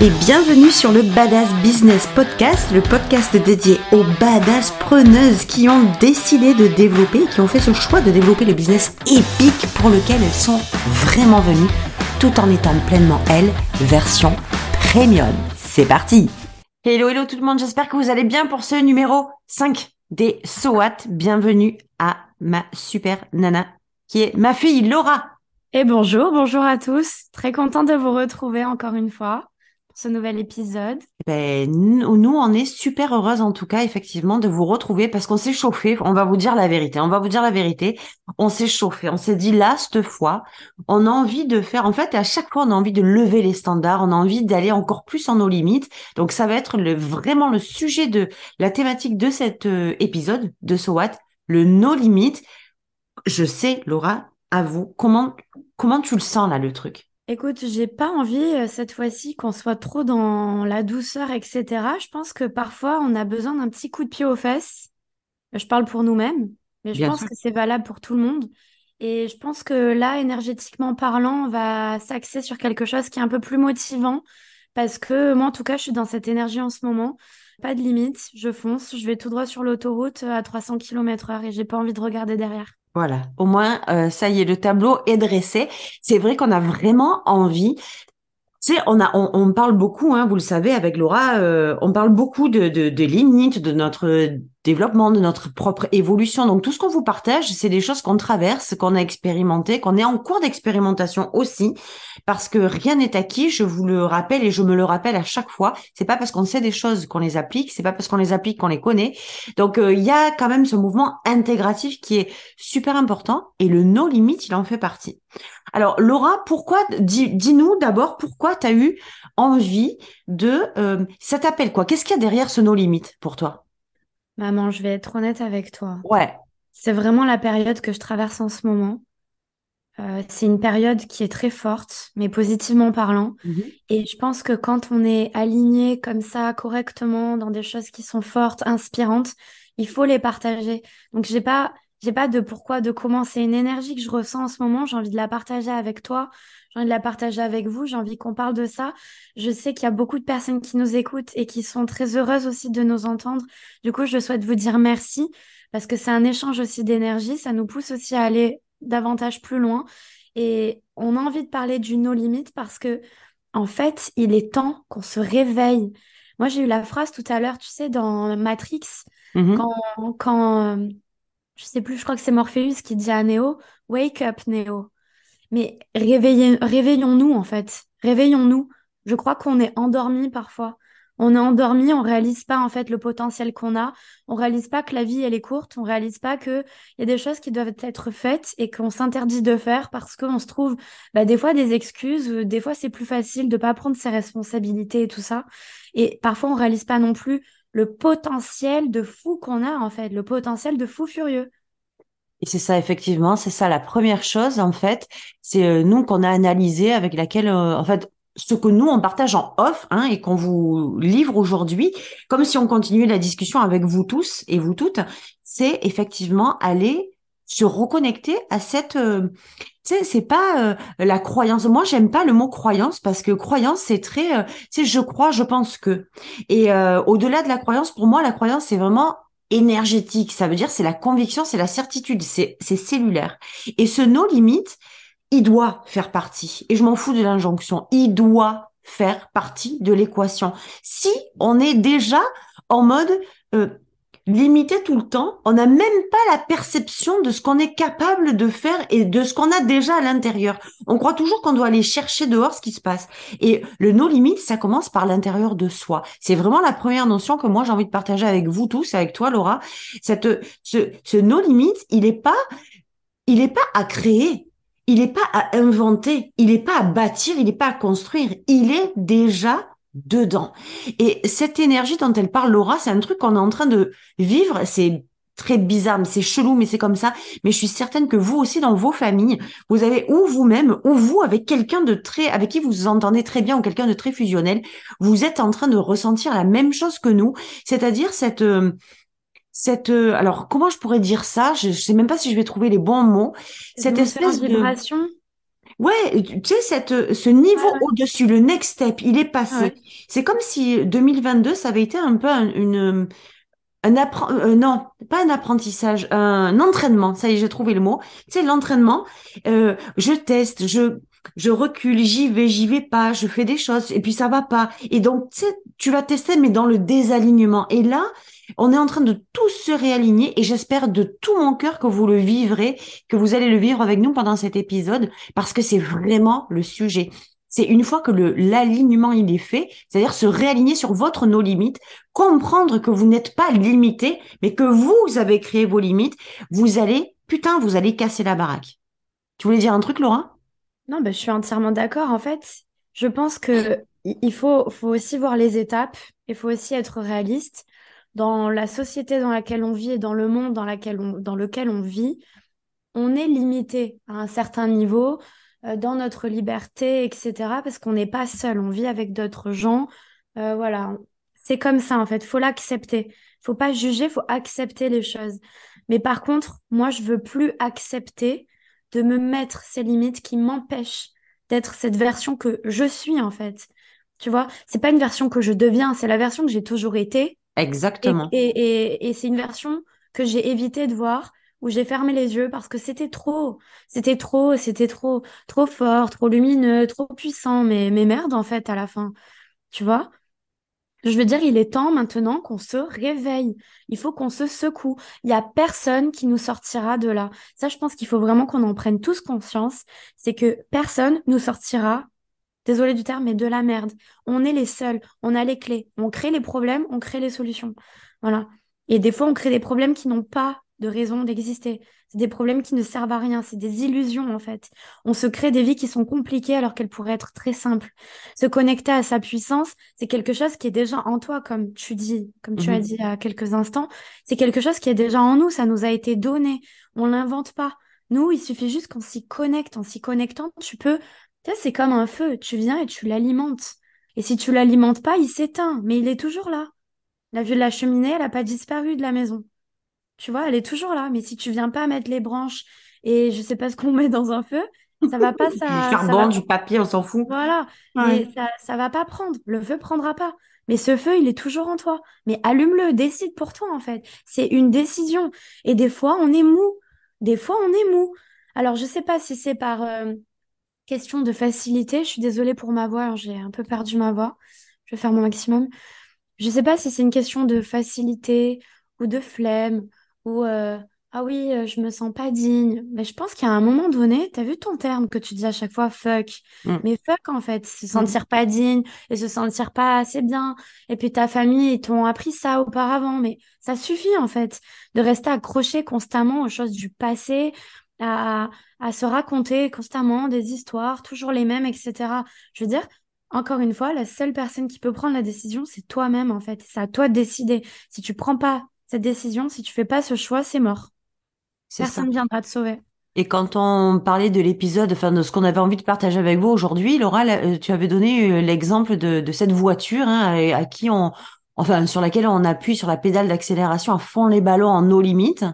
et bienvenue sur le Badass Business Podcast, le podcast dédié aux badass preneuses qui ont décidé de développer, qui ont fait ce choix de développer le business épique pour lequel elles sont vraiment venues, tout en étant pleinement elles, version premium. C'est parti Hello, hello tout le monde, j'espère que vous allez bien pour ce numéro 5 des SOAT. Bienvenue à ma super nana qui est ma fille Laura. Et bonjour, bonjour à tous. Très content de vous retrouver encore une fois ce nouvel épisode. Ben, nous, on est super heureuse en tout cas, effectivement, de vous retrouver parce qu'on s'est chauffé. On va vous dire la vérité. On va vous dire la vérité. On s'est chauffé. On s'est dit là, cette fois, on a envie de faire. En fait, à chaque fois, on a envie de lever les standards. On a envie d'aller encore plus en nos limites. Donc, ça va être le, vraiment le sujet de la thématique de cet euh, épisode de SOWAT, le no limites. Je sais, Laura, à vous, comment, comment tu le sens là, le truc? Écoute, j'ai pas envie euh, cette fois-ci qu'on soit trop dans la douceur, etc. Je pense que parfois on a besoin d'un petit coup de pied aux fesses. Je parle pour nous-mêmes, mais je pense que c'est valable pour tout le monde. Et je pense que là, énergétiquement parlant, on va s'axer sur quelque chose qui est un peu plus motivant parce que moi, en tout cas, je suis dans cette énergie en ce moment. Pas de limite, je fonce, je vais tout droit sur l'autoroute à 300 km heure et j'ai pas envie de regarder derrière. Voilà, au moins, euh, ça y est, le tableau est dressé. C'est vrai qu'on a vraiment envie sais, on, a, on, parle beaucoup, hein, vous le savez, avec Laura, euh, on parle beaucoup de, de, de limites, de notre développement, de notre propre évolution. Donc tout ce qu'on vous partage, c'est des choses qu'on traverse, qu'on a expérimenté, qu'on est en cours d'expérimentation aussi, parce que rien n'est acquis. Je vous le rappelle et je me le rappelle à chaque fois. C'est pas parce qu'on sait des choses qu'on les applique, c'est pas parce qu'on les applique qu'on les connaît. Donc euh, il y a quand même ce mouvement intégratif qui est super important et le no limite, il en fait partie. Alors Laura, pourquoi dis-nous d'abord pourquoi tu as eu envie de euh, ça t'appelle quoi Qu'est-ce qu'il y a derrière ce no limite pour toi? Maman, je vais être honnête avec toi. Ouais. C'est vraiment la période que je traverse en ce moment. Euh, c'est une période qui est très forte, mais positivement parlant. Mhm. Et je pense que quand on est aligné comme ça, correctement, dans des choses qui sont fortes, inspirantes, il faut les partager. Donc, j'ai pas, j'ai pas de pourquoi, de comment. C'est une énergie que je ressens en ce moment. J'ai envie de la partager avec toi. J'ai envie de la partager avec vous. J'ai envie qu'on parle de ça. Je sais qu'il y a beaucoup de personnes qui nous écoutent et qui sont très heureuses aussi de nous entendre. Du coup, je souhaite vous dire merci parce que c'est un échange aussi d'énergie. Ça nous pousse aussi à aller davantage plus loin. Et on a envie de parler du no limite parce que, en fait, il est temps qu'on se réveille. Moi, j'ai eu la phrase tout à l'heure, tu sais, dans Matrix, mm-hmm. quand, quand je sais plus, je crois que c'est Morpheus qui dit à Neo, Wake up, Neo. Mais réveillons-nous, en fait. Réveillons-nous. Je crois qu'on est endormi parfois. On est endormi, on réalise pas en fait le potentiel qu'on a, on réalise pas que la vie elle est courte, on réalise pas que il y a des choses qui doivent être faites et qu'on s'interdit de faire parce qu'on se trouve bah, des fois des excuses, des fois c'est plus facile de pas prendre ses responsabilités et tout ça. Et parfois on réalise pas non plus le potentiel de fou qu'on a, en fait, le potentiel de fou furieux. Et c'est ça, effectivement, c'est ça la première chose, en fait, c'est euh, nous qu'on a analysé avec laquelle, euh, en fait, ce que nous on partage en off hein, et qu'on vous livre aujourd'hui, comme si on continuait la discussion avec vous tous et vous toutes, c'est effectivement aller se reconnecter à cette euh, tu sais c'est pas euh, la croyance. Moi j'aime pas le mot croyance parce que croyance c'est très euh, je crois je pense que. Et au-delà de la croyance pour moi la croyance c'est vraiment énergétique. Ça veut dire c'est la conviction c'est la certitude c'est c'est cellulaire. Et ce no limite il doit faire partie. Et je m'en fous de l'injonction. Il doit faire partie de l'équation. Si on est déjà en mode limité tout le temps, on n'a même pas la perception de ce qu'on est capable de faire et de ce qu'on a déjà à l'intérieur. On croit toujours qu'on doit aller chercher dehors ce qui se passe. Et le no limite, ça commence par l'intérieur de soi. C'est vraiment la première notion que moi j'ai envie de partager avec vous tous, avec toi Laura. Ce, no limite, il est pas, il pas à créer. Il n'est pas à inventer, il n'est pas à bâtir, il n'est pas à construire, il est déjà dedans. Et cette énergie dont elle parle, Laura, c'est un truc qu'on est en train de vivre. C'est très bizarre, c'est chelou, mais c'est comme ça. Mais je suis certaine que vous aussi, dans vos familles, vous avez ou vous-même, ou vous, avec quelqu'un de très, avec qui vous vous entendez très bien, ou quelqu'un de très fusionnel, vous êtes en train de ressentir la même chose que nous, c'est-à-dire cette, euh, cette, euh, alors comment je pourrais dire ça? Je, je sais même pas si je vais trouver les bons mots. Cette espèce de vibration Ouais, tu sais, cette, ce niveau au-dessus, le next step, il est passé. C'est comme si 2022, ça avait été un peu une, un apprentissage, euh, non, pas un apprentissage, un entraînement. Ça y est, j'ai trouvé le mot. Tu sais, l'entraînement, euh, je teste, je, je recule, j'y vais, j'y vais pas, je fais des choses et puis ça va pas. Et donc, tu sais, tu vas tester, mais dans le désalignement. Et là, on est en train de tous se réaligner et j'espère de tout mon cœur que vous le vivrez, que vous allez le vivre avec nous pendant cet épisode parce que c'est vraiment le sujet. C'est une fois que l'alignement il est fait, c'est-à-dire se réaligner sur votre nos limites, comprendre que vous n'êtes pas limité, mais que vous avez créé vos limites, vous allez putain, vous allez casser la baraque. Tu voulais dire un truc Laura? Non, ben, je suis entièrement d'accord en fait. Je pense que il faut faut aussi voir les étapes, il faut aussi être réaliste dans la société dans laquelle on vit et dans le monde dans, laquelle on, dans lequel on vit, on est limité à un certain niveau euh, dans notre liberté, etc. Parce qu'on n'est pas seul, on vit avec d'autres gens. Euh, voilà, c'est comme ça en fait. Faut l'accepter. Faut pas juger, faut accepter les choses. Mais par contre, moi, je veux plus accepter de me mettre ces limites qui m'empêchent d'être cette version que je suis en fait. Tu vois, c'est pas une version que je deviens, c'est la version que j'ai toujours été Exactement. Et, c'est une version que j'ai évité de voir, où j'ai fermé les yeux parce que c'était trop, c'était trop, c'était trop, trop fort, trop lumineux, trop puissant, mais, mais merde en fait à la fin. Tu vois? Je veux dire, il est temps maintenant qu'on se réveille. Il faut qu'on se secoue. Il y a personne qui nous sortira de là. Ça, je pense qu'il faut vraiment qu'on en prenne tous conscience. C'est que personne nous sortira désolé du terme, mais de la merde. On est les seuls, on a les clés. On crée les problèmes, on crée les solutions. Voilà. Et des fois, on crée des problèmes qui n'ont pas de raison d'exister. C'est des problèmes qui ne servent à rien, c'est des illusions en fait. On se crée des vies qui sont compliquées alors qu'elles pourraient être très simples. Se connecter à sa puissance, c'est quelque chose qui est déjà en toi, comme tu dis, comme tu as mhm. dit il y a quelques instants. C'est quelque chose qui est déjà en nous, ça nous a été donné. On l'invente pas. Nous, il suffit juste qu'on s'y connecte. En s'y connectant, tu peux c'est comme un feu, tu viens et tu l'alimentes. Et si tu l'alimentes pas, il s'éteint, mais il est toujours là. La vue de la cheminée, elle n'a pas disparu de la maison. Tu vois, elle est toujours là. Mais si tu viens pas mettre les branches et je sais pas ce qu'on met dans un feu, ça va pas ça. du charbon, du papier, on s'en fout. Voilà. Et ça, ça va pas prendre. Le feu prendra pas. Mais ce feu, il est toujours en toi. Mais allume-le, décide pour toi en fait. C'est une décision. Et des fois, on est mou. Des fois, on est mou. Alors, je sais pas si c'est par euh, question de facilité. Je suis désolée pour ma voix, j'ai un peu perdu ma voix. Je vais faire mon maximum. Je ne sais pas si c'est une question de facilité ou de flemme ou euh, ah oui, euh, je me sens pas digne. Mais je pense qu'à un moment donné, tu as vu ton terme que tu dis à chaque fois fuck. Mm. Mais fuck en fait, se sentir pas digne et se sentir pas assez bien. Et puis ta famille, ils t'ont appris ça auparavant. Mais ça suffit en fait de rester accroché constamment aux choses du passé à, se raconter constamment des histoires, toujours les mêmes, etc. Je veux dire, encore une fois, la seule personne qui peut prendre la décision, c'est toi-même, en fait. C'est à toi de décider. Si tu prends pas cette décision, si tu fais pas ce choix, c'est mort. Personne ne viendra te sauver. Et quand on parlait de l'épisode, enfin de ce qu'on avait envie de partager avec vous aujourd'hui, Laura, euh, tu avais donné euh, l'exemple de, cette voiture hein, à, qui on, enfin sur laquelle on appuie sur la pédale d'accélération à fond les ballons en nos limites.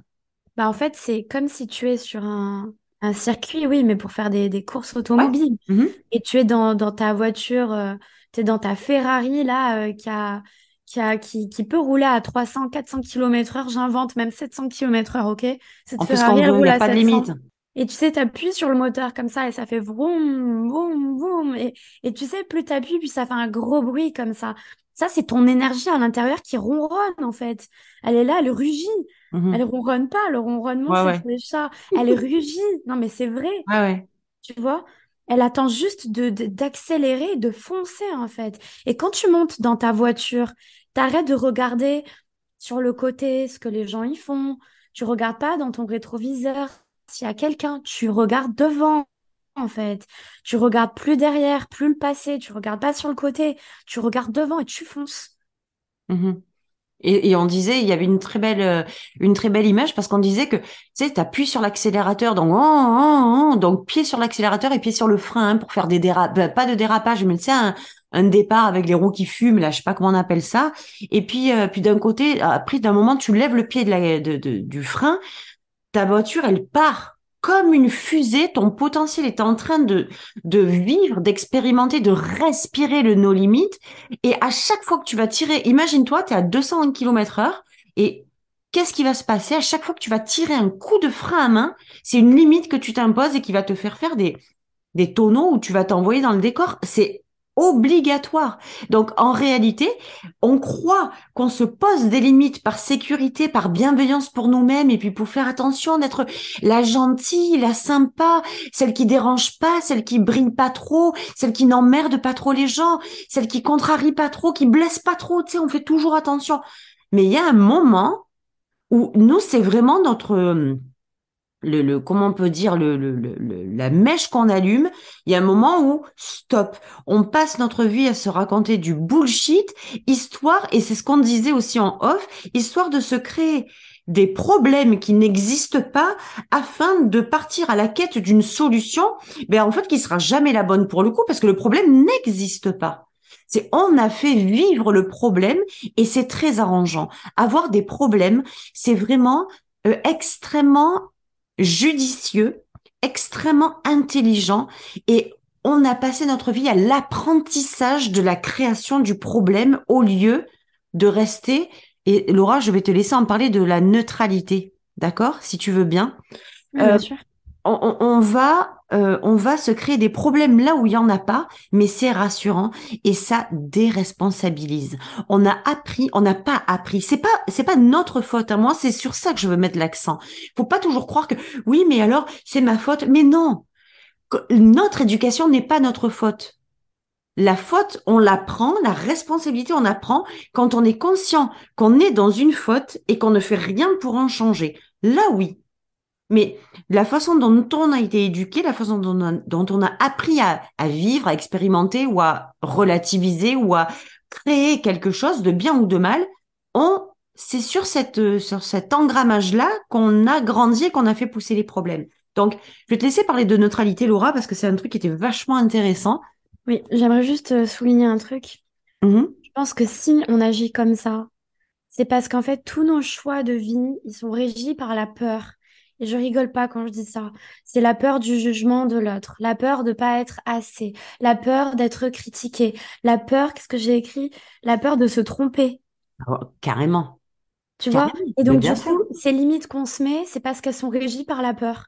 Bah, en fait, c'est comme si tu es sur un, un circuit, oui, mais pour faire des, des courses automobiles. Mhm. Et tu es dans, dans ta voiture, euh, tu es dans ta Ferrari, là, euh, qui, a, qui, a, qui, qui peut rouler à 300, 400 km heure, j'invente même 700 km heure, ok? Cette en Ferrari, elle roule à pas de limite. Et tu sais, tu appuies sur le moteur comme ça et ça fait vroom, vroom, vroom. Et, et tu sais, plus tu appuies, plus ça fait un gros bruit comme ça. Ça, c'est ton énergie à l'intérieur qui ronronne, en fait. Elle est là, elle rugit. Mhm. Elle ronronne pas, le ronronnement, c'est les chats. Elle rugit. Non, mais c'est vrai. ouais. Tu vois? Elle attend juste de, d'accélérer, de foncer, en fait. Et quand tu montes dans ta voiture, t'arrêtes de regarder sur le côté ce que les gens y font. Tu regardes pas dans ton rétroviseur s'il y a quelqu'un. Tu regardes devant en fait. Tu regardes plus derrière, plus le passé, tu regardes pas sur le côté, tu regardes devant et tu fonces. Mhm. Et, on disait, il y avait une très belle, euh, une très belle image parce qu'on disait que, tu sais, sur l'accélérateur, donc, oh, oh, oh, donc pied sur l'accélérateur et pied sur le frein hein, pour faire des dérapages, ben, pas de dérapage, mais tu sais, un, départ avec les roues qui fument, là, je sais pas comment on appelle ça. Et puis, euh, puis d'un côté, après, d'un moment, tu lèves le pied de la, du frein, ta voiture, elle part comme une fusée, ton potentiel est en train de, de vivre, d'expérimenter, de respirer le no limit. Et à chaque fois que tu vas tirer, imagine-toi, tu es à 200 km heure et qu'est-ce qui va se passer? À chaque fois que tu vas tirer un coup de frein à main? C'est une limite que tu t'imposes et qui va te faire faire des, des tonneaux où tu vas t'envoyer dans le décor. C'est obligatoire. Donc en réalité, on croit qu'on se pose des limites par sécurité, par bienveillance pour nous-mêmes et puis pour faire attention d'être la gentille, la sympa, celle qui dérange pas, celle qui brille pas trop, celle qui n'emmerde pas trop les gens, celle qui contrarie pas trop, qui blesse pas trop, tu sais, on fait toujours attention. Mais il y a un moment où nous, c'est vraiment notre le, comment on peut dire le, le, la mèche qu'on allume, il y a un moment où stop, on passe notre vie à se raconter du bullshit, histoire et c'est ce qu'on disait aussi en off, histoire de se créer des problèmes qui n'existent pas afin de partir à la quête d'une solution, ben en fait qui sera jamais la bonne pour le coup parce que le problème n'existe pas. C'est on a fait vivre le problème et c'est très arrangeant. Avoir des problèmes, c'est vraiment euh, extrêmement judicieux, extrêmement intelligent et on a passé notre vie à l'apprentissage de la création du problème au lieu de rester. Et Laura, je vais te laisser en parler de la neutralité, d'accord Si tu veux bien. bien euh, sûr on, va euh, on va se créer des problèmes là où il y en a pas, mais c'est rassurant et ça déresponsabilise. On a appris, on n'a pas appris. C'est pas c'est pas notre faute hein. moi, c'est sur ça que je veux mettre l'accent. Faut pas toujours croire que oui, mais alors c'est ma faute. Mais non, notre éducation n'est pas notre faute. La faute, on l'apprend, la responsabilité, on apprend quand on est conscient qu'on est dans une faute et qu'on ne fait rien pour en changer. Là, oui, mais la façon dont on a été éduqué, la façon dont on a, appris à, vivre, à expérimenter ou à relativiser ou à créer quelque chose de bien ou de mal, on, c'est sur cette, sur cet engrammage-là qu'on a grandi et qu'on a fait pousser les problèmes. Donc, je vais te laisser parler de neutralité, Laura, parce que c'est un truc qui était vachement intéressant. Oui, j'aimerais juste euh, souligner un truc. Mmh je pense que si on agit comme ça, c'est parce qu'en fait, tous nos choix de vie, ils sont régis par la peur. Et je rigole pas quand je dis ça. C'est la peur du jugement de l'autre, la peur de pas être assez, la peur d'être critiqué, la peur, qu'est-ce que j'ai écrit? La peur de se tromper. Oh, carrément. Tu vois? Et donc, du coup, ces limites qu'on se met, c'est parce qu'elles sont régies par la peur.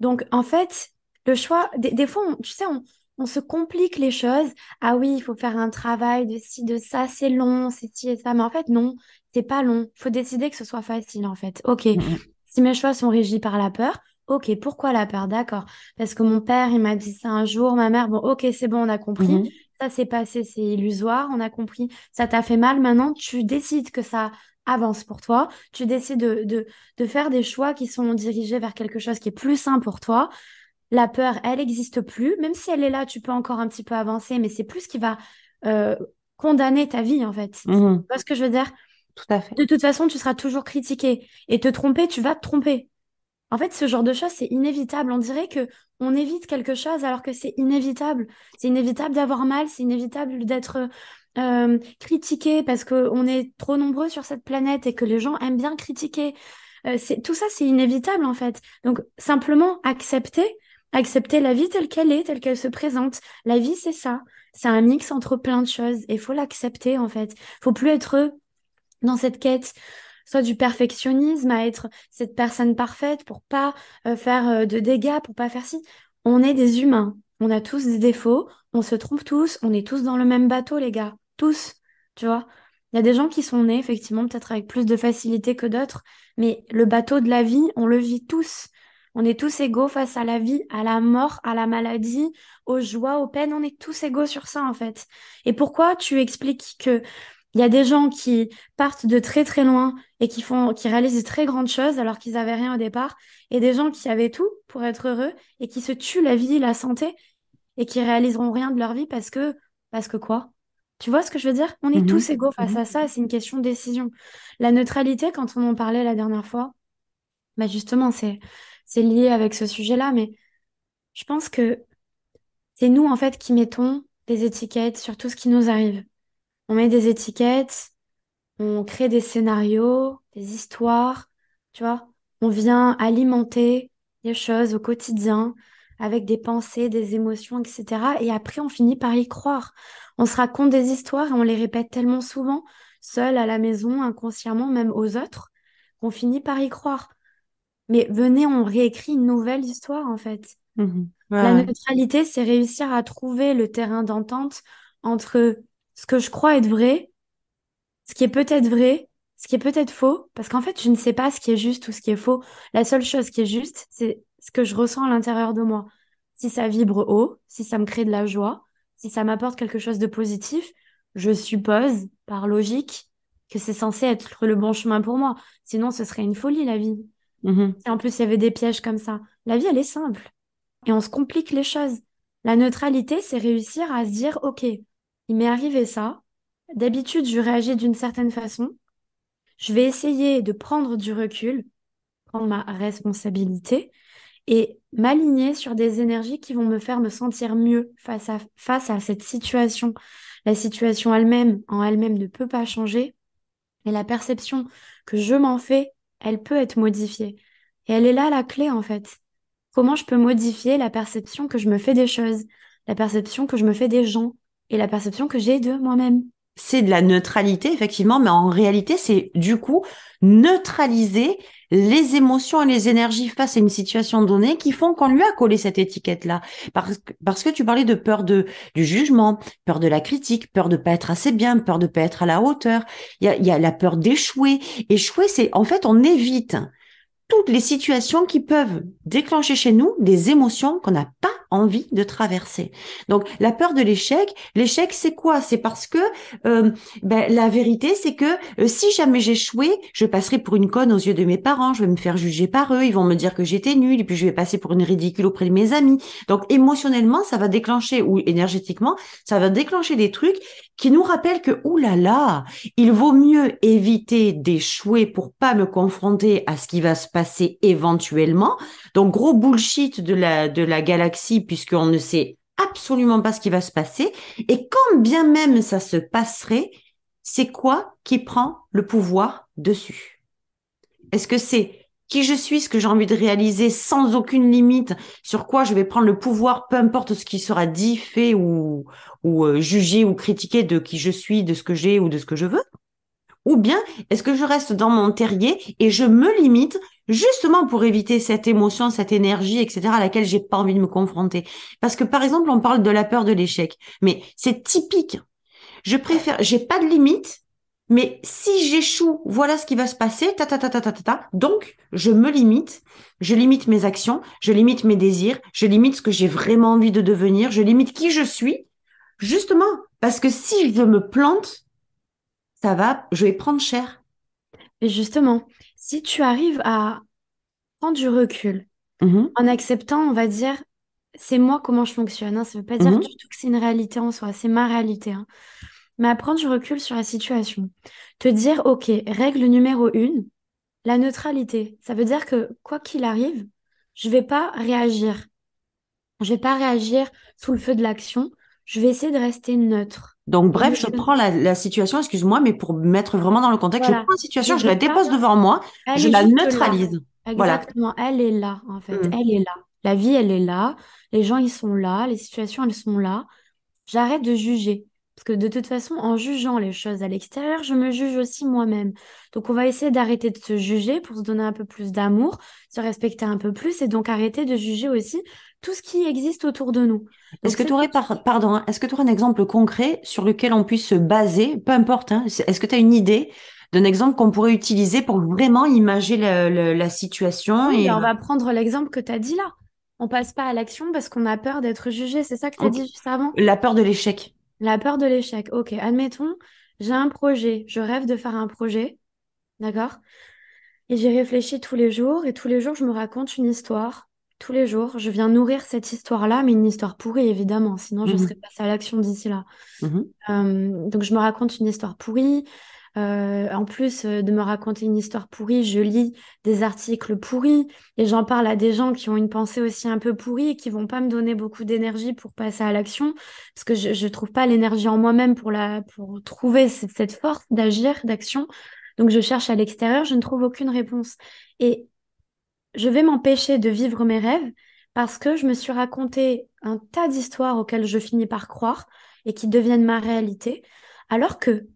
Donc, en fait, le choix, des, fois, tu sais, on, on se complique les choses. Ah oui, il faut faire un travail de ci, de ça, c'est long, c'est ci et ça. Mais en fait, non, c'est pas long. Il faut décider que ce soit facile, en fait. Ok, mm, mm. Si mes choix sont régis par la peur, ok, pourquoi la peur? D'accord. Parce que mon père, il m'a dit ça un jour, ma mère, bon, ok, c'est bon, on a compris. Mhm. Ça s'est passé, c'est illusoire, on a compris. Ça t'a fait mal, maintenant, tu décides que ça avance pour toi. Tu décides de, de, faire des choix qui sont dirigés vers quelque chose qui est plus sain pour toi. La peur, elle n'existe plus. Même si elle est là, tu peux encore un petit peu avancer, mais c'est plus ce qui va euh, condamner ta vie, en fait. Mhm. Tu vois ce que je veux dire? De toute façon, tu seras toujours critiqué. Et te tromper, tu vas te tromper. En fait, ce genre de choses, c'est inévitable. On dirait que on évite quelque chose alors que c'est inévitable. C'est inévitable d'avoir mal, c'est inévitable d'être euh, critiqué parce qu'on est trop nombreux sur cette planète et que les gens aiment bien critiquer. Euh, tout ça, c'est inévitable en fait. Donc, simplement accepter, accepter la vie telle qu'elle est, telle qu'elle se présente. La vie, c'est ça. C'est un mix entre plein de choses et il faut l'accepter en fait. faut plus être dans cette quête soit du perfectionnisme à être cette personne parfaite pour pas euh, faire euh, de dégâts, pour pas faire ci. On est des humains, on a tous des défauts, on se trompe tous, on est tous dans le même bateau les gars, tous, tu vois? Il y a des gens qui sont nés effectivement peut-être avec plus de facilité que d'autres, mais le bateau de la vie, on le vit tous. On est tous égaux face à la vie, à la mort, à la maladie, aux joies, aux peines. On est tous égaux sur ça, en fait. Et pourquoi tu expliques que il y a des gens qui partent de très très loin et qui font, qui réalisent de très grandes choses alors qu'ils n'avaient rien au départ, et des gens qui avaient tout pour être heureux et qui se tuent la vie, la santé, et qui réaliseront rien de leur vie parce que, parce que quoi? Tu vois ce que je veux dire? On est mhm. tous égaux face à mhm. ça, c'est une question de décision. La neutralité, quand on en parlait la dernière fois, bah justement, c'est, c'est lié avec ce sujet-là, mais je pense que c'est nous en fait qui mettons des étiquettes sur tout ce qui nous arrive on met des étiquettes, on crée des scénarios, des histoires, tu vois. On vient alimenter les choses au quotidien, avec des pensées, des émotions, etc. Et après, on finit par y croire. On se raconte des histoires et on les répète tellement souvent, seul à la maison, inconsciemment, même aux autres, qu'on finit par y croire. Mais venez, on réécrit une nouvelle histoire, en fait. Mmh la neutralité, c'est réussir à trouver le terrain d'entente entre ce que je crois être vrai, ce qui est peut-être vrai, ce qui est peut-être faux, parce qu'en fait, je ne sais pas ce qui est juste ou ce qui est faux. La seule chose qui est juste, c'est ce que je ressens à l'intérieur de moi. Si ça vibre haut, si ça me crée de la joie, si ça m'apporte quelque chose de positif, je suppose, par logique, que c'est censé être le bon chemin pour moi. Sinon, ce serait une folie, la vie. Mmh Et en plus, il y avait des pièges comme ça. La vie, elle est simple. Et on se complique les choses. La neutralité, c'est réussir à se dire, OK, il m'est arrivé ça. D'habitude, je réagis d'une certaine façon. Je vais essayer de prendre du recul, prendre ma responsabilité et m'aligner sur des énergies qui vont me faire me sentir mieux face à, cette situation. La situation elle-même, en elle-même, ne peut pas changer. Et la perception que je m'en fais, elle peut être modifiée. Et elle est là la clé, en fait. Comment je peux modifier la perception que je me fais des choses, la perception que je me fais des gens? Et la perception que j'ai de moi-même c'est de la neutralité, effectivement, mais en réalité, c'est du coup neutraliser les émotions et les énergies face à une situation donnée qui font qu'on lui a collé cette étiquette-là. Parce, parce que tu parlais de peur de, du jugement, peur de la critique, peur de pas être assez bien, peur de pas être à la hauteur. Il y y a la peur d'échouer. Échouer, c'est, en fait, on évite toutes les situations qui peuvent déclencher chez nous des émotions qu'on n'a pas envie de traverser. Donc la peur de l'échec, l'échec c'est quoi? C'est parce que euh, ben, la vérité c'est que euh, si jamais j'échouais, je passerai pour une conne aux yeux de mes parents, je vais me faire juger par eux, ils vont me dire que j'étais nulle et puis je vais passer pour une ridicule auprès de mes amis. Donc émotionnellement ça va déclencher ou énergétiquement ça va déclencher des trucs qui nous rappellent que oulala, il vaut mieux éviter d'échouer pour pas me confronter à ce qui va se passer éventuellement. Donc gros bullshit de la de la galaxie puisqu'on ne sait absolument pas ce qui va se passer. Et quand bien même ça se passerait, c'est quoi qui prend le pouvoir dessus? Est-ce que c'est qui je suis, ce que j'ai envie de réaliser sans aucune limite, sur quoi je vais prendre le pouvoir, peu importe ce qui sera dit, fait ou, euh, jugé ou critiqué de qui je suis, de ce que j'ai ou de ce que je veux Ou bien est-ce que je reste dans mon terrier et je me limite justement pour éviter cette émotion, cette énergie, etc., à laquelle j'ai pas envie de me confronter? Parce que par exemple, on parle de la peur de l'échec, mais c'est typique. Je préfère, j'ai pas de limite, mais si j'échoue, voilà ce qui va se passer, ta ta ta ta ta ta. ta. Donc, je me limite, je limite mes actions, je limite mes désirs, je limite ce que j'ai vraiment envie de devenir, je limite qui je suis, justement parce que si je me plante, ça va, je vais prendre cher. Et justement, si tu arrives à prendre du recul mmh en acceptant, on va dire, c'est moi comment je fonctionne, hein, ça ne veut pas dire mmh du tout que c'est une réalité en soi, c'est ma réalité. Hein. Mais à prendre du recul sur la situation. Te dire, OK, règle numéro une, la neutralité. Ça veut dire que quoi qu'il arrive, je ne vais pas réagir. Je ne vais pas réagir sous le feu de l'action. Je vais essayer de rester neutre. Donc, bref, je prends la, situation, excuse-moi, mais pour mettre vraiment dans le contexte, je prends la situation, je, la dépose devant moi, je la neutralise. Exactement, elle est là, en fait. Mm. Elle est là. La vie, elle est là. Les gens, ils sont là. Les situations, elles sont là. J'arrête de juger. Parce que de toute façon, en jugeant les choses à l'extérieur, je me juge aussi moi-même. Donc, on va essayer d'arrêter de se juger pour se donner un peu plus d'amour, se respecter un peu plus et donc arrêter de juger aussi tout ce qui existe autour de nous. Est-ce que tu aurais, pardon, hein, est-ce que tu aurais un exemple concret sur lequel on puisse se baser, peu importe, hein, est-ce que tu as une idée d'un exemple qu'on pourrait utiliser pour vraiment imager la, situation et... On va prendre l'exemple que tu as dit là. On passe pas à l'action parce qu'on a peur d'être jugé, c'est ça que tu as dit juste avant? La peur de l'échec. La peur de l'échec. Ok, admettons, j'ai un projet, je rêve de faire un projet, d'accord? Et j'y réfléchis tous les jours et tous les jours je me raconte une histoire tous les jours. Je viens nourrir cette histoire-là, mais une histoire pourrie, évidemment. Sinon, je mmh serais passée à l'action d'ici là. Mmh euh, donc, je me raconte une histoire pourrie. Euh, en plus euh, de me raconter une histoire pourrie, je lis des articles pourris et j'en parle à des gens qui ont une pensée aussi un peu pourrie et qui vont pas me donner beaucoup d'énergie pour passer à l'action parce que je, ne trouve pas l'énergie en moi-même pour la pour trouver cette force d'agir, d'action. Donc je cherche à l'extérieur, je ne trouve aucune réponse. Et je vais m'empêcher de vivre mes rêves parce que je me suis raconté un tas d'histoires auxquelles je finis par croire et qui deviennent ma réalité, alors que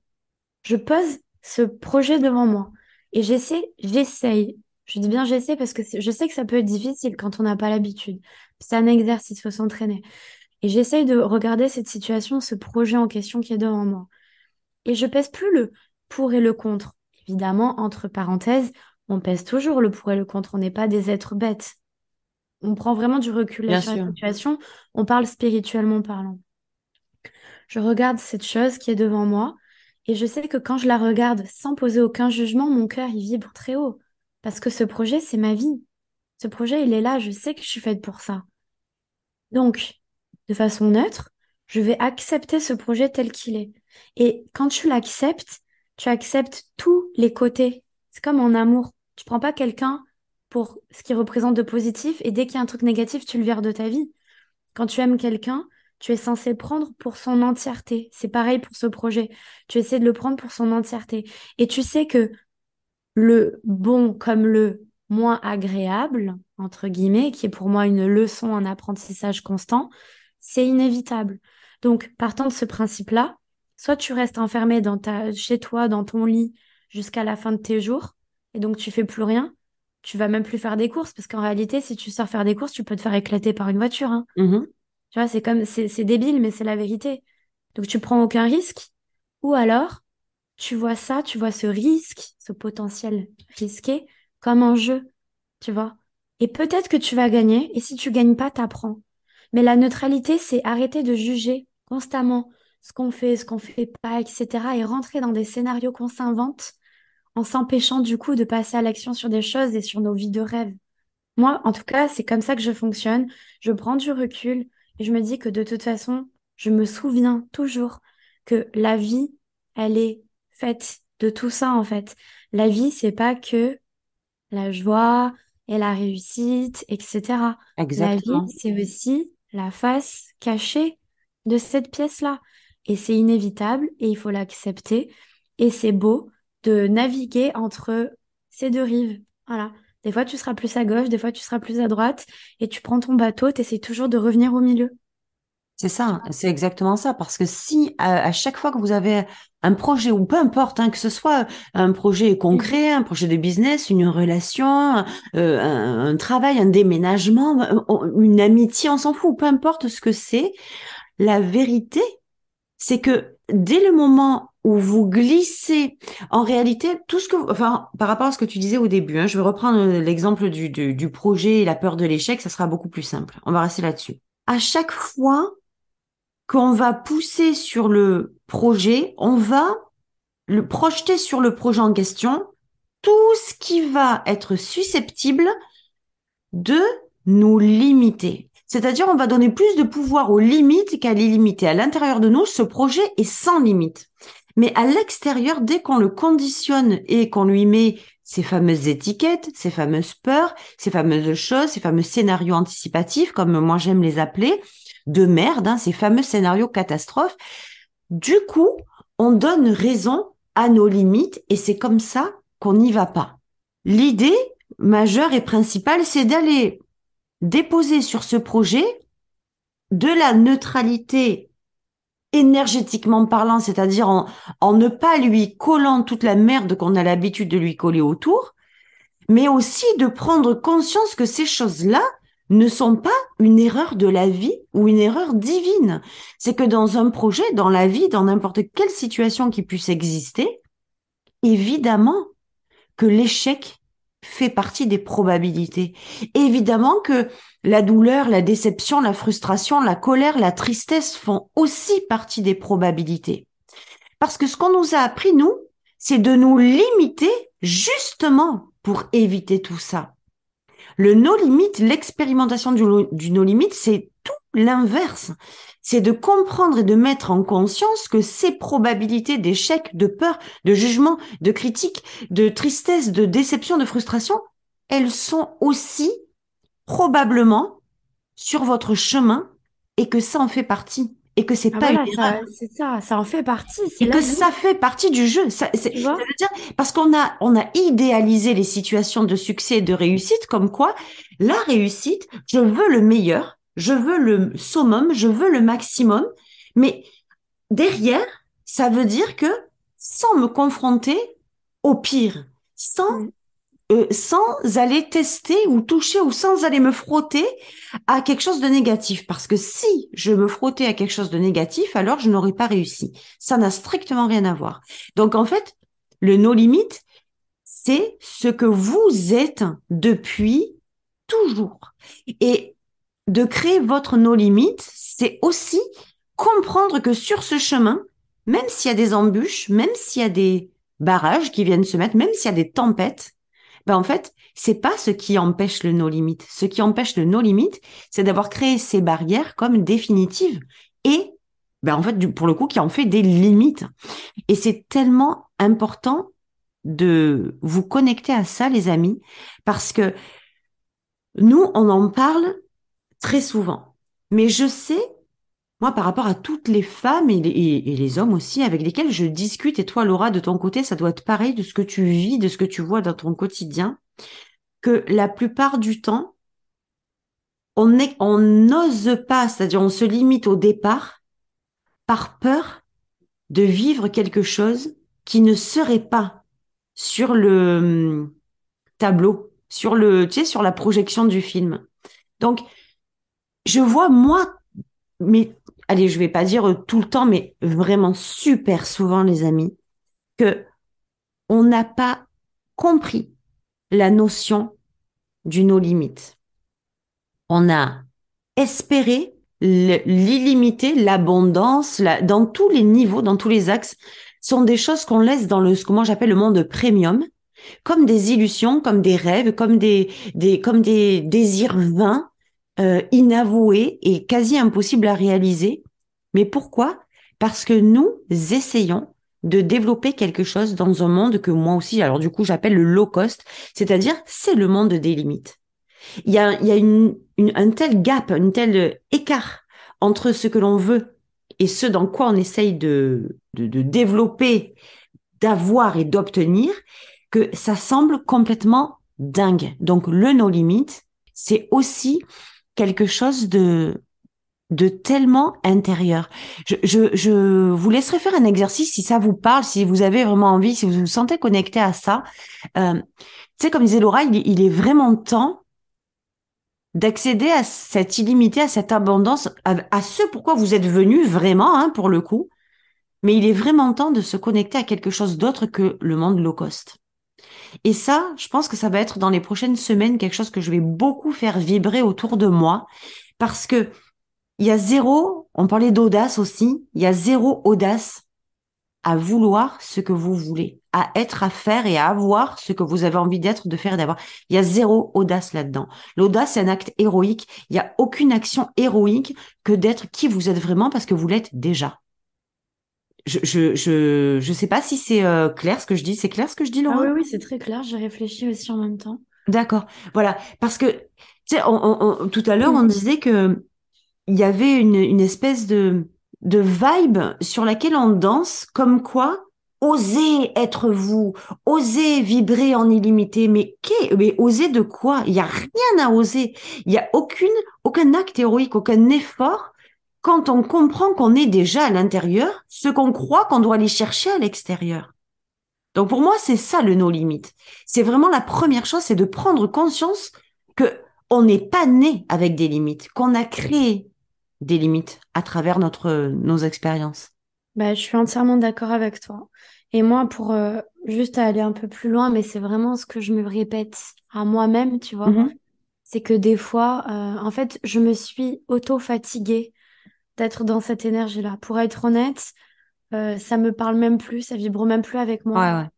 je pose ce projet devant moi et j'essaie, j'essaye. Je dis bien j'essaie parce que je sais que ça peut être difficile quand on n'a pas l'habitude. C'est un exercice, il faut s'entraîner. Et j'essaye de regarder cette situation, ce projet en question qui est devant moi. Et je pèse plus le pour et le contre. Évidemment, entre parenthèses, on pèse toujours le pour et le contre. On n'est pas des êtres bêtes. On prend vraiment du recul sur la situation. On parle spirituellement parlant. Je regarde cette chose qui est devant moi et je sais que quand je la regarde sans poser aucun jugement, mon cœur il vibre très haut parce que ce projet c'est ma vie. Ce projet il est là, je sais que je suis faite pour ça. Donc, de façon neutre, je vais accepter ce projet tel qu'il est. Et quand tu l'acceptes, tu acceptes tous les côtés. C'est comme en amour. Tu prends pas quelqu'un pour ce qui représente de positif et dès qu'il y a un truc négatif, tu le vires de ta vie. Quand tu aimes quelqu'un, tu es censé prendre pour son entièreté. C'est pareil pour ce projet. Tu essaies de le prendre pour son entièreté. Et tu sais que le bon comme le moins agréable, entre guillemets, qui est pour moi une leçon, un apprentissage constant, c'est inévitable. Donc, partant de ce principe-là, soit tu restes enfermé chez toi, dans ton lit, jusqu'à la fin de tes jours, et donc tu fais plus rien. Tu vas même plus faire des courses, parce qu'en réalité, si tu sors faire des courses, tu peux te faire éclater par une voiture. Hein. Mmh tu vois, c'est comme, c'est débile, mais c'est la vérité. Donc tu prends aucun risque, ou alors tu vois ça, tu vois ce risque, ce potentiel risqué, comme un jeu, tu vois. Et peut-être que tu vas gagner, et si tu gagnes pas, t'apprends. Mais la neutralité, c'est arrêter de juger constamment ce qu'on fait, ce qu'on fait pas, etc. et rentrer dans des scénarios qu'on s'invente en s'empêchant du coup de passer à l'action sur des choses et sur nos vies de rêve. Moi, en tout cas, c'est comme ça que je fonctionne. Je prends du recul et je me dis que de toute façon, je me souviens toujours que la vie, elle est faite de tout ça en fait. La vie, c'est pas que la joie et la réussite, etc. Exactement. La vie, c'est aussi la face cachée de cette pièce-là. Et c'est inévitable et il faut l'accepter. Et c'est beau de naviguer entre ces deux rives. Voilà. Des fois, tu seras plus à gauche, des fois, tu seras plus à droite. Et tu prends ton bateau, tu essaies toujours de revenir au milieu. C'est ça, c'est exactement ça. Parce que si à, chaque fois que vous avez un projet, ou peu importe, hein, que ce soit un projet concret, un projet de business, une relation, euh, un, travail, un déménagement, une amitié, on s'en fout, peu importe ce que c'est, la vérité, c'est que dès le moment où vous glissez, en réalité, tout ce que, enfin, par rapport à ce que tu disais au début, hein, je vais reprendre l'exemple du, du, du projet et la peur de l'échec, ça sera beaucoup plus simple. On va rester là-dessus. À chaque fois qu'on va pousser sur le projet, on va le projeter sur le projet en question tout ce qui va être susceptible de nous limiter. C'est-à-dire, on va donner plus de pouvoir aux limites qu'à les limiter. À l'intérieur de nous, ce projet est sans limite. Mais à l'extérieur, dès qu'on le conditionne et qu'on lui met ces fameuses étiquettes, ces fameuses peurs, ces fameuses choses, ces fameux scénarios anticipatifs, comme moi j'aime les appeler, de merde, hein, ces fameux scénarios catastrophes, du coup, on donne raison à nos limites et c'est comme ça qu'on n'y va pas. L'idée majeure et principale, c'est d'aller déposer sur ce projet de la neutralité énergétiquement parlant, c'est-à-dire en, en ne pas lui collant toute la merde qu'on a l'habitude de lui coller autour, mais aussi de prendre conscience que ces choses-là ne sont pas une erreur de la vie ou une erreur divine. C'est que dans un projet, dans la vie, dans n'importe quelle situation qui puisse exister, évidemment que l'échec fait partie des probabilités. Évidemment que la douleur, la déception, la frustration, la colère, la tristesse font aussi partie des probabilités. Parce que ce qu'on nous a appris, nous, c'est de nous limiter justement pour éviter tout ça. Le no limit, l'expérimentation du, du no limit, c'est tout l'inverse. C'est de comprendre et de mettre en conscience que ces probabilités d'échec, de peur, de jugement, de critique, de tristesse, de déception, de frustration, elles sont aussi probablement sur votre chemin et que ça en fait partie. et que c'est Ah pas voilà, une ça, erreur c'est ça, ça en fait partie. Et que vie, ça fait partie du jeu. Ça, c'est, tu ça vois? veut dire parce qu'on a on a idéalisé les situations de succès et de réussite comme quoi la réussite, je veux le meilleur, je veux le summum, je veux le maximum, mais derrière, ça veut dire que sans me confronter au pire, sans Mm. euh, sans aller tester ou toucher ou sans aller me frotter à quelque chose de négatif. Parce que si je me frottais à quelque chose de négatif, alors je n'aurais pas réussi. Ça n'a strictement rien à voir. Donc en fait, le no limit, c'est ce que vous êtes depuis toujours. Et de créer votre no limit, c'est aussi comprendre que sur ce chemin, même s'il y a des embûches, même s'il y a des barrages qui viennent se mettre, même s'il y a des tempêtes, ben en fait, c'est pas ce qui empêche le no limit. Ce qui empêche le no limit, c'est d'avoir créé ces barrières comme définitives et ben en fait, pour le coup, qui en fait des limites. Et c'est tellement important de vous connecter à ça, les amis, parce que nous, on en parle très souvent. Mais je sais, moi, par rapport à toutes les femmes et les, hommes aussi avec lesquels je discute, et toi, Laura, de ton côté, ça doit être pareil de ce que tu vis, de ce que tu vois dans ton quotidien, que la plupart du temps, on on n'ose pas, c'est-à-dire on se limite au départ par peur de vivre quelque chose qui ne serait pas sur le hum, tableau, sur le, tu sais, sur la projection du film. Donc, je vois moi, mais allez, je vais pas dire tout le temps, mais vraiment super souvent, les amis, que on n'a pas compris la notion du no limite. On a espéré l'illimité, l'abondance, la- dans tous les niveaux, dans tous les axes, sont des choses qu'on laisse dans le, ce que moi j'appelle le monde premium, comme des illusions, comme des rêves, comme des, des, comme des désirs vains, euh, inavoués et quasi impossibles à réaliser. Mais pourquoi? Parce que nous essayons de développer quelque chose dans un monde que moi aussi, alors du coup, j'appelle le low cost, c'est-à-dire c'est le monde des limites. Il y a, il y a une, une- un tel gap, un tel écart entre ce que l'on veut et ce dans quoi on essaye de, de, de développer, d'avoir et d'obtenir, que ça semble complètement dingue. Donc le no limit, c'est aussi quelque chose de de tellement intérieur. Je, je, je vous laisserai faire un exercice si ça vous parle, si vous avez vraiment envie, si vous vous sentez connecté à ça. Euh, tu sais, comme disait Laura, il, il est vraiment temps d'accéder à cette illimité, à cette abondance, à, à ce pourquoi vous êtes venu vraiment, hein, pour le coup. Mais il est vraiment temps de se connecter à quelque chose d'autre que le monde low cost. Et ça, je pense que ça va être dans les prochaines semaines quelque chose que je vais beaucoup faire vibrer autour de moi parce que il y a zéro, on parlait d'audace aussi, il y a zéro audace à vouloir ce que vous voulez, à être, à faire et à avoir ce que vous avez envie d'être, de faire et d'avoir. Il y a zéro audace là-dedans. L'audace, c'est un acte héroïque. Il n'y a aucune action héroïque que d'être qui vous êtes vraiment parce que vous l'êtes déjà. Je, je, je, je sais pas si c'est euh, clair ce que je dis. C'est clair ce que je dis, Ah Laura oui, oui, c'est très clair. J'ai réfléchi aussi en même temps. D'accord. Voilà. Parce que, tu sais, on, on- on- tout à l'heure, on disait que il y avait une, une espèce de, de vibe sur laquelle on danse, comme quoi osez être vous, osez vibrer en illimité. Mais, qu'est- mais oser de quoi? Il n'y a rien à oser. Il n'y a aucune, aucun acte héroïque, aucun effort quand on comprend qu'on est déjà à l'intérieur, ce qu'on croit qu'on doit aller chercher à l'extérieur. Donc pour moi, c'est ça le no limit. C'est vraiment la première chose, c'est de prendre conscience que on n'est pas né avec des limites, qu'on a créé des limites à travers notre nos expériences. Bah, je suis entièrement d'accord avec toi. Et moi, pour euh, juste aller un peu plus loin, mais c'est vraiment ce que je me répète à moi-même, tu vois, Mhm. c'est que des fois, euh, en fait, je me suis auto-fatiguée d'être dans cette énergie-là. Pour être honnête, euh, ça me parle même plus, ça vibre même plus avec moi. Ouais, ouais.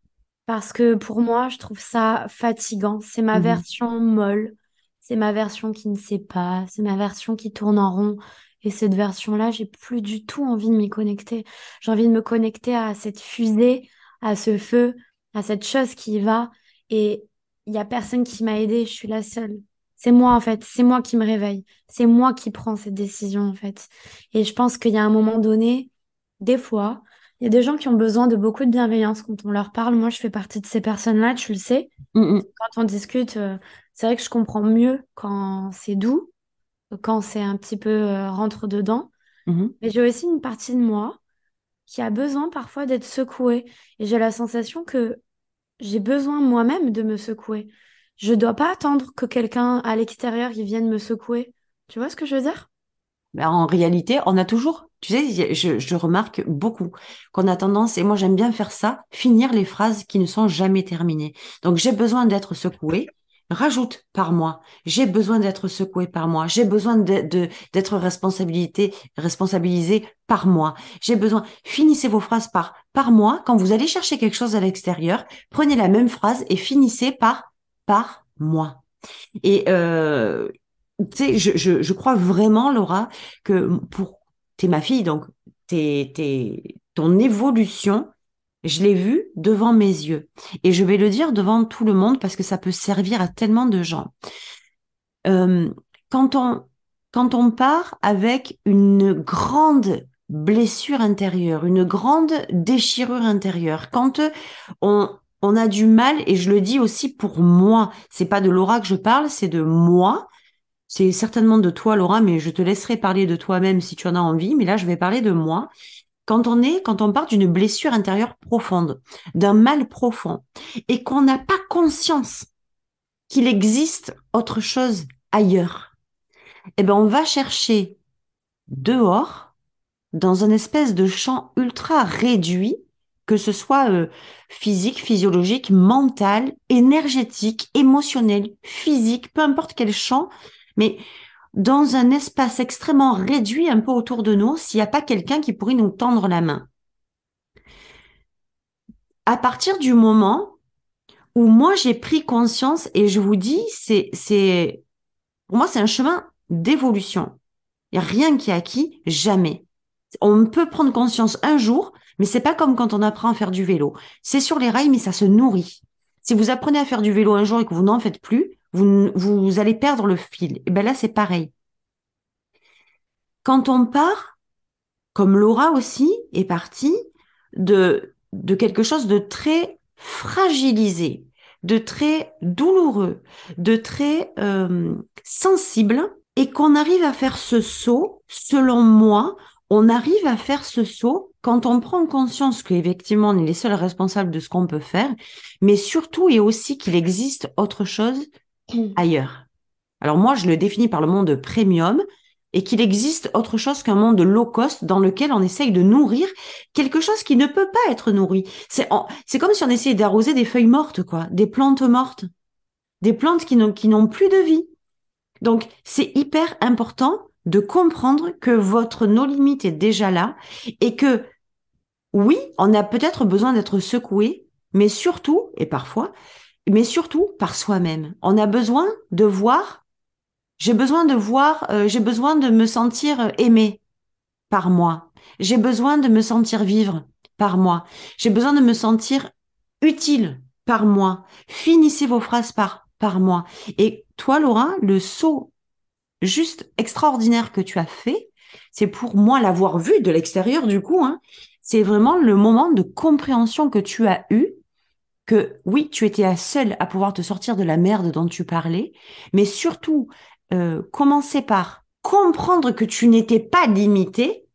Parce que pour moi, je trouve ça fatigant. C'est ma Mhm. version molle, c'est ma version qui ne sait pas, c'est ma version qui tourne en rond. Et cette version-là, j'ai plus du tout envie de m'y connecter. J'ai envie de me connecter à cette fusée, à ce feu, à cette chose qui y va. Et il y a personne qui m'a aidée, je suis la seule. C'est moi en fait, c'est moi qui me réveille, c'est moi qui prends cette décision en fait. Et je pense qu'il y a un moment donné, des fois, il y a des gens qui ont besoin de beaucoup de bienveillance quand on leur parle. Moi, je fais partie de ces personnes-là, tu le sais. Mm, mm. Quand on discute, euh, c'est vrai que je comprends mieux quand c'est doux, quand c'est un petit peu euh, rentre dedans. Mm-hmm. Mais j'ai aussi une partie de moi qui a besoin parfois d'être secouée. Et j'ai la sensation que j'ai besoin moi-même de me secouer. Je ne dois pas attendre que quelqu'un à l'extérieur vienne me secouer. Tu vois ce que je veux dire? Ben, En réalité, on a toujours, tu sais, je, je remarque beaucoup qu'on a tendance, et moi j'aime bien faire ça, finir les phrases qui ne sont jamais terminées. Donc j'ai besoin d'être secoué, rajoute par moi. J'ai besoin d'être secoué par moi. J'ai besoin d'être responsabilité, responsabilisé par moi. J'ai besoin. Finissez vos phrases par par moi. Quand vous allez chercher quelque chose à l'extérieur, prenez la même phrase et finissez par par moi. Et euh, tu sais, je, je, crois vraiment, Laura, que pour t'es ma fille, donc t'es, t'es, ton évolution je l'ai vu devant mes yeux. Et je vais le dire devant tout le monde parce que ça peut servir à tellement de gens. Euh, quand, on, quand on part avec une grande blessure intérieure, une grande déchirure intérieure, quand on, on a du mal, et je le dis aussi pour moi, c'est pas de Laura que je parle, c'est de moi. C'est certainement de toi, Laura, mais je te laisserai parler de toi-même si tu en as envie. Mais là, je vais parler de moi quand on est, quand on part d'une blessure intérieure profonde, d'un mal profond, et qu'on n'a pas conscience qu'il existe autre chose ailleurs, eh ben, on va chercher dehors, dans un espèce de champ ultra réduit, que ce soit euh, physique, physiologique, mental, énergétique, émotionnel, physique, peu importe quel champ, mais dans un espace extrêmement réduit un peu autour de nous s'il n'y a pas quelqu'un qui pourrait nous tendre la main. À partir du moment où moi j'ai pris conscience et je vous dis, c'est, c'est, pour moi c'est un chemin d'évolution. Il n'y a rien qui est acquis, jamais. On peut prendre conscience un jour, mais c'est pas comme quand on apprend à faire du vélo. C'est sur les rails, mais ça se nourrit. Si vous apprenez à faire du vélo un jour et que vous n'en faites plus, vous, vous allez perdre le fil. Et ben là, c'est pareil. Quand on part, comme Laura aussi est partie, de, de quelque chose de très fragilisé, de très douloureux, de très euh, sensible, et qu'on arrive à faire ce saut, selon moi, on arrive à faire ce saut quand on prend conscience qu'effectivement on est les seuls responsables de ce qu'on peut faire, mais surtout et aussi qu'il existe autre chose ailleurs. Alors moi, je le définis par le monde premium et qu'il existe autre chose qu'un monde low cost dans lequel on essaye de nourrir quelque chose qui ne peut pas être nourri. C'est, c'est comme si on essayait d'arroser des feuilles mortes, quoi, des plantes mortes, des plantes qui n'ont, qui n'ont plus de vie. Donc, c'est hyper important de comprendre que votre no limite est déjà là et que oui, on a peut-être besoin d'être secoué, mais surtout, et parfois, mais surtout par soi-même. On a besoin de voir, j'ai besoin de voir, euh, j'ai besoin de me sentir aimé par moi. J'ai besoin de me sentir vivre par moi. J'ai besoin de me sentir utile par moi. Finissez vos phrases par par moi. Et toi, Laura, le saut juste extraordinaire que tu as fait, c'est pour moi l'avoir vu de l'extérieur du coup. Hein, c'est vraiment le moment de compréhension que tu as eu que oui, tu étais la seule à pouvoir te sortir de la merde dont tu parlais, mais surtout, euh, commencer par comprendre que tu n'étais pas limité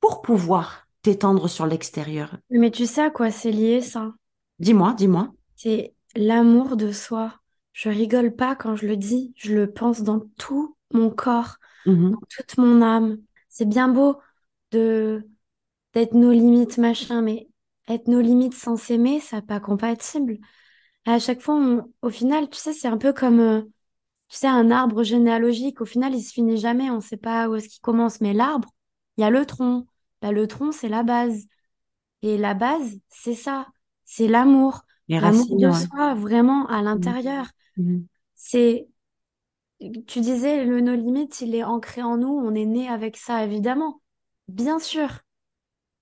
pour pouvoir t'étendre sur l'extérieur. Mais tu sais à quoi c'est lié ça? Dis-moi, dis-moi. C'est l'amour de soi. Je rigole pas quand je le dis, je le pense dans tout mon corps, mmh dans toute mon âme. C'est bien beau de d'être nos limites, machin, mais être nos limites sans s'aimer, ça pas compatible. à chaque fois, au final, tu sais, c'est un peu comme, euh, tu sais, un arbre généalogique. Au final, il se finit jamais. On ne sait pas où est-ce qu'il commence. Mais l'arbre, il y a le tronc. Bah, le tronc, c'est la base. Et la base, c'est ça. C'est l'amour. L'amour de soi, vraiment, à mmh. l'intérieur. Mmh. C'est, tu disais, le no limite, il est ancré en nous. On est né avec ça, évidemment. Bien sûr.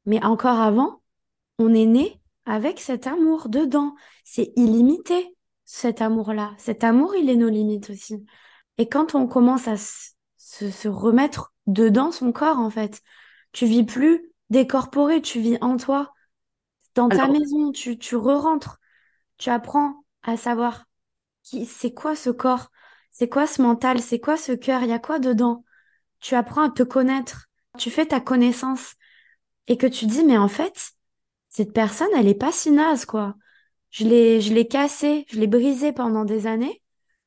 Mais encore avant, on est né avec cet amour dedans. C'est illimité, cet amour-là. Cet amour, il est nos limites aussi. Et quand on commence à se, remettre dedans son corps, en fait, tu vis plus décorporé, tu vis en toi, dans ta maison, tu, tu re-rentres, tu apprends à savoir qui, c'est quoi ce corps, c'est quoi ce mental, c'est quoi ce cœur, il y a quoi dedans? Tu apprends à te connaître, tu fais ta connaissance et que tu dis, mais en fait, cette personne, elle est pas si naze, quoi. Je l'ai, je l'ai cassée, je l'ai brisée pendant des années,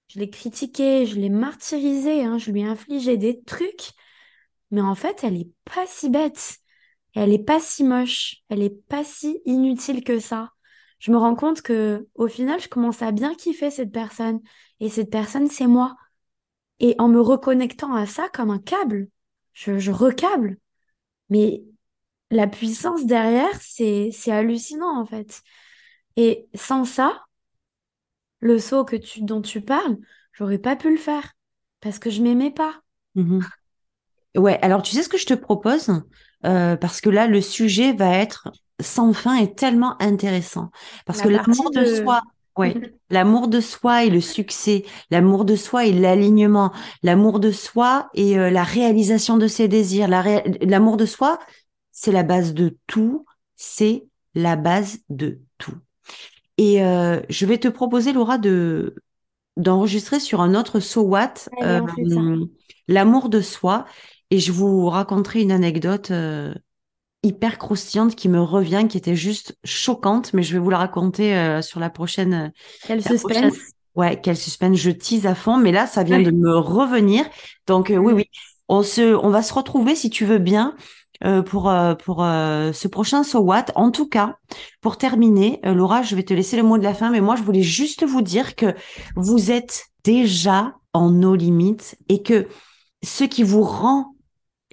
je l'ai critiquée, je l'ai martyrisée, hein, je lui ai infligé des trucs, mais en fait, elle est pas si bête, elle est pas si moche, elle est pas si inutile que ça. Je me rends compte que, au final, je commence à bien kiffer cette personne, et cette personne, c'est moi. Et en me reconnectant à ça comme un câble, je, je recable. Mais la puissance derrière, c'est, c'est hallucinant en fait. Et sans ça, le saut que tu, dont tu parles, j'aurais pas pu le faire parce que je m'aimais pas. Mmh ouais, alors tu sais ce que je te propose euh, Parce que là, le sujet va être sans fin et tellement intéressant. Parce que l'amour de... soi, ouais, l'amour de soi et le succès, l'amour de soi et l'alignement, l'amour de soi et euh, la réalisation de ses désirs, l'amour de soi, c'est la base de tout, c'est la base de tout. Et euh, je vais te proposer, Laura, de d'enregistrer sur un autre So What euh, l'amour de soi, et je vous raconterai une anecdote euh, hyper croustillante qui me revient, qui était juste choquante, mais je vais vous la raconter sur la prochaine. Quel suspense. Ouais, quel suspense. Je tease à fond, mais là, ça vient de me revenir. Donc oui, oui, on se, on va se retrouver si tu veux bien pour euh, pour euh, ce prochain So What. En tout cas, pour terminer, Laura, je vais te laisser le mot de la fin, mais moi je voulais juste vous dire que vous êtes déjà en nos limites et que ce qui vous rend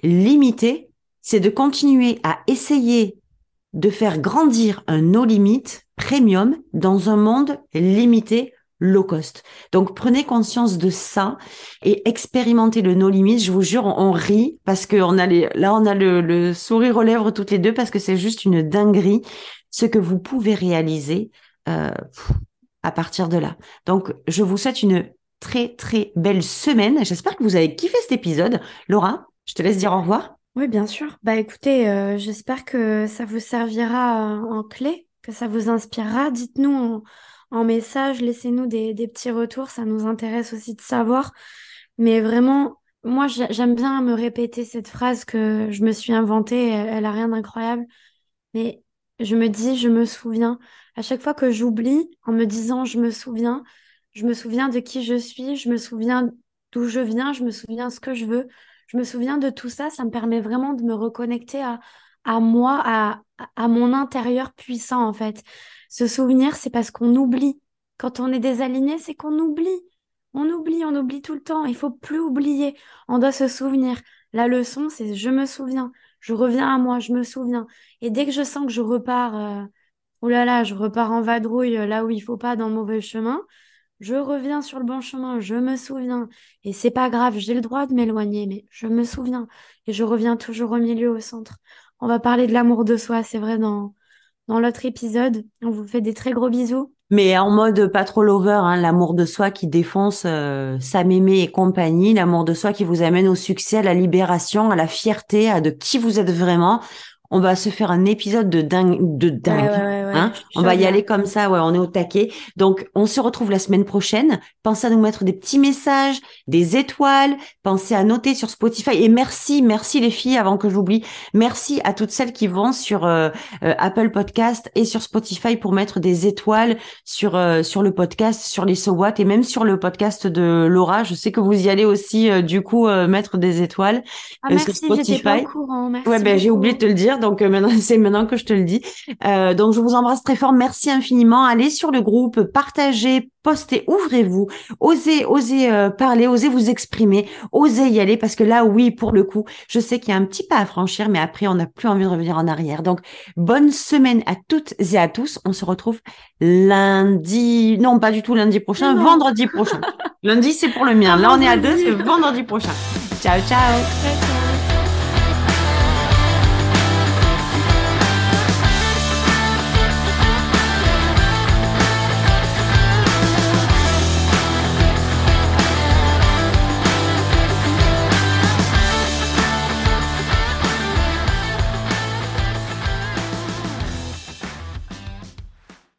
limité, c'est de continuer à essayer de faire grandir un no limit premium dans un monde limité low cost. Donc prenez conscience de ça et expérimentez le no limits. Je vous jure, on, rit parce que on a les, là on a le, sourire aux lèvres toutes les deux parce que c'est juste une dinguerie ce que vous pouvez réaliser euh, à partir de là. Donc je vous souhaite une très très belle semaine. J'espère que vous avez kiffé cet épisode. Laura, je te laisse dire au revoir. Oui, bien sûr. Bah écoutez, euh, j'espère que ça vous servira en clé, que ça vous inspirera. Dites-nous en message, laissez-nous des, petits retours, ça nous intéresse aussi de savoir. Mais vraiment, moi, j'aime bien me répéter cette phrase que je me suis inventée, elle, a rien d'incroyable. Mais je me dis, je me souviens. À chaque fois que j'oublie, en me disant, je me souviens, je me souviens de qui je suis, je me souviens d'où je viens, je me souviens ce que je veux, je me souviens de tout ça. Ça me permet vraiment de me reconnecter à, à moi, à, à mon intérieur puissant, en fait. Se souvenir, c'est parce qu'on oublie. Quand on est désaligné, c'est qu'on oublie. On oublie, on oublie tout le temps. Il faut plus oublier. On doit se souvenir. La leçon, c'est je me souviens. Je reviens à moi, je me souviens. Et dès que je sens que je repars, euh, oh là là, je repars en vadrouille euh, là où il faut pas dans le mauvais chemin, je reviens sur le bon chemin, je me souviens. Et c'est pas grave, j'ai le droit de m'éloigner, mais je me souviens. Et je reviens toujours au milieu, au centre. On va parler de l'amour de soi, c'est vrai, dans, dans l'autre épisode. On vous fait des très gros bisous. Mais en mode pas trop lover, hein, l'amour de soi qui défonce euh, sa mémé et compagnie, l'amour de soi qui vous amène au succès, à la libération, à la fierté, à de qui vous êtes vraiment on va se faire un épisode de dingue, de dingue. hein on va y aller comme ça, ouais, on est au taquet. Donc, on se retrouve la semaine prochaine. Pensez à nous mettre des petits messages, des étoiles. Pensez à noter sur Spotify. Et merci, merci les filles, avant que j'oublie. Merci à toutes celles qui vont sur euh, euh, Apple Podcast et sur Spotify pour mettre des étoiles sur euh, sur le podcast, sur les So What et même sur le podcast de Laura. Je sais que vous y allez aussi, du coup, mettre des étoiles ah, merci, Spotify. Pas au courant, merci ouais, ben j'ai oublié de te le dire donc euh, maintenant c'est maintenant que je te le dis. Euh, donc je vous embrasse très fort, merci infiniment. Allez sur le groupe, partagez, postez, ouvrez-vous, osez, osez euh, parler, osez vous exprimer, osez y aller parce que là oui pour le coup, je sais qu'il y a un petit pas à franchir, mais après on n'a plus envie de revenir en arrière. Donc bonne semaine à toutes et à tous. On se retrouve lundi, non pas du tout lundi prochain, vendredi prochain. lundi c'est pour le mien. Là on est à deux, c'est vendredi prochain. ciao. ciao. ciao.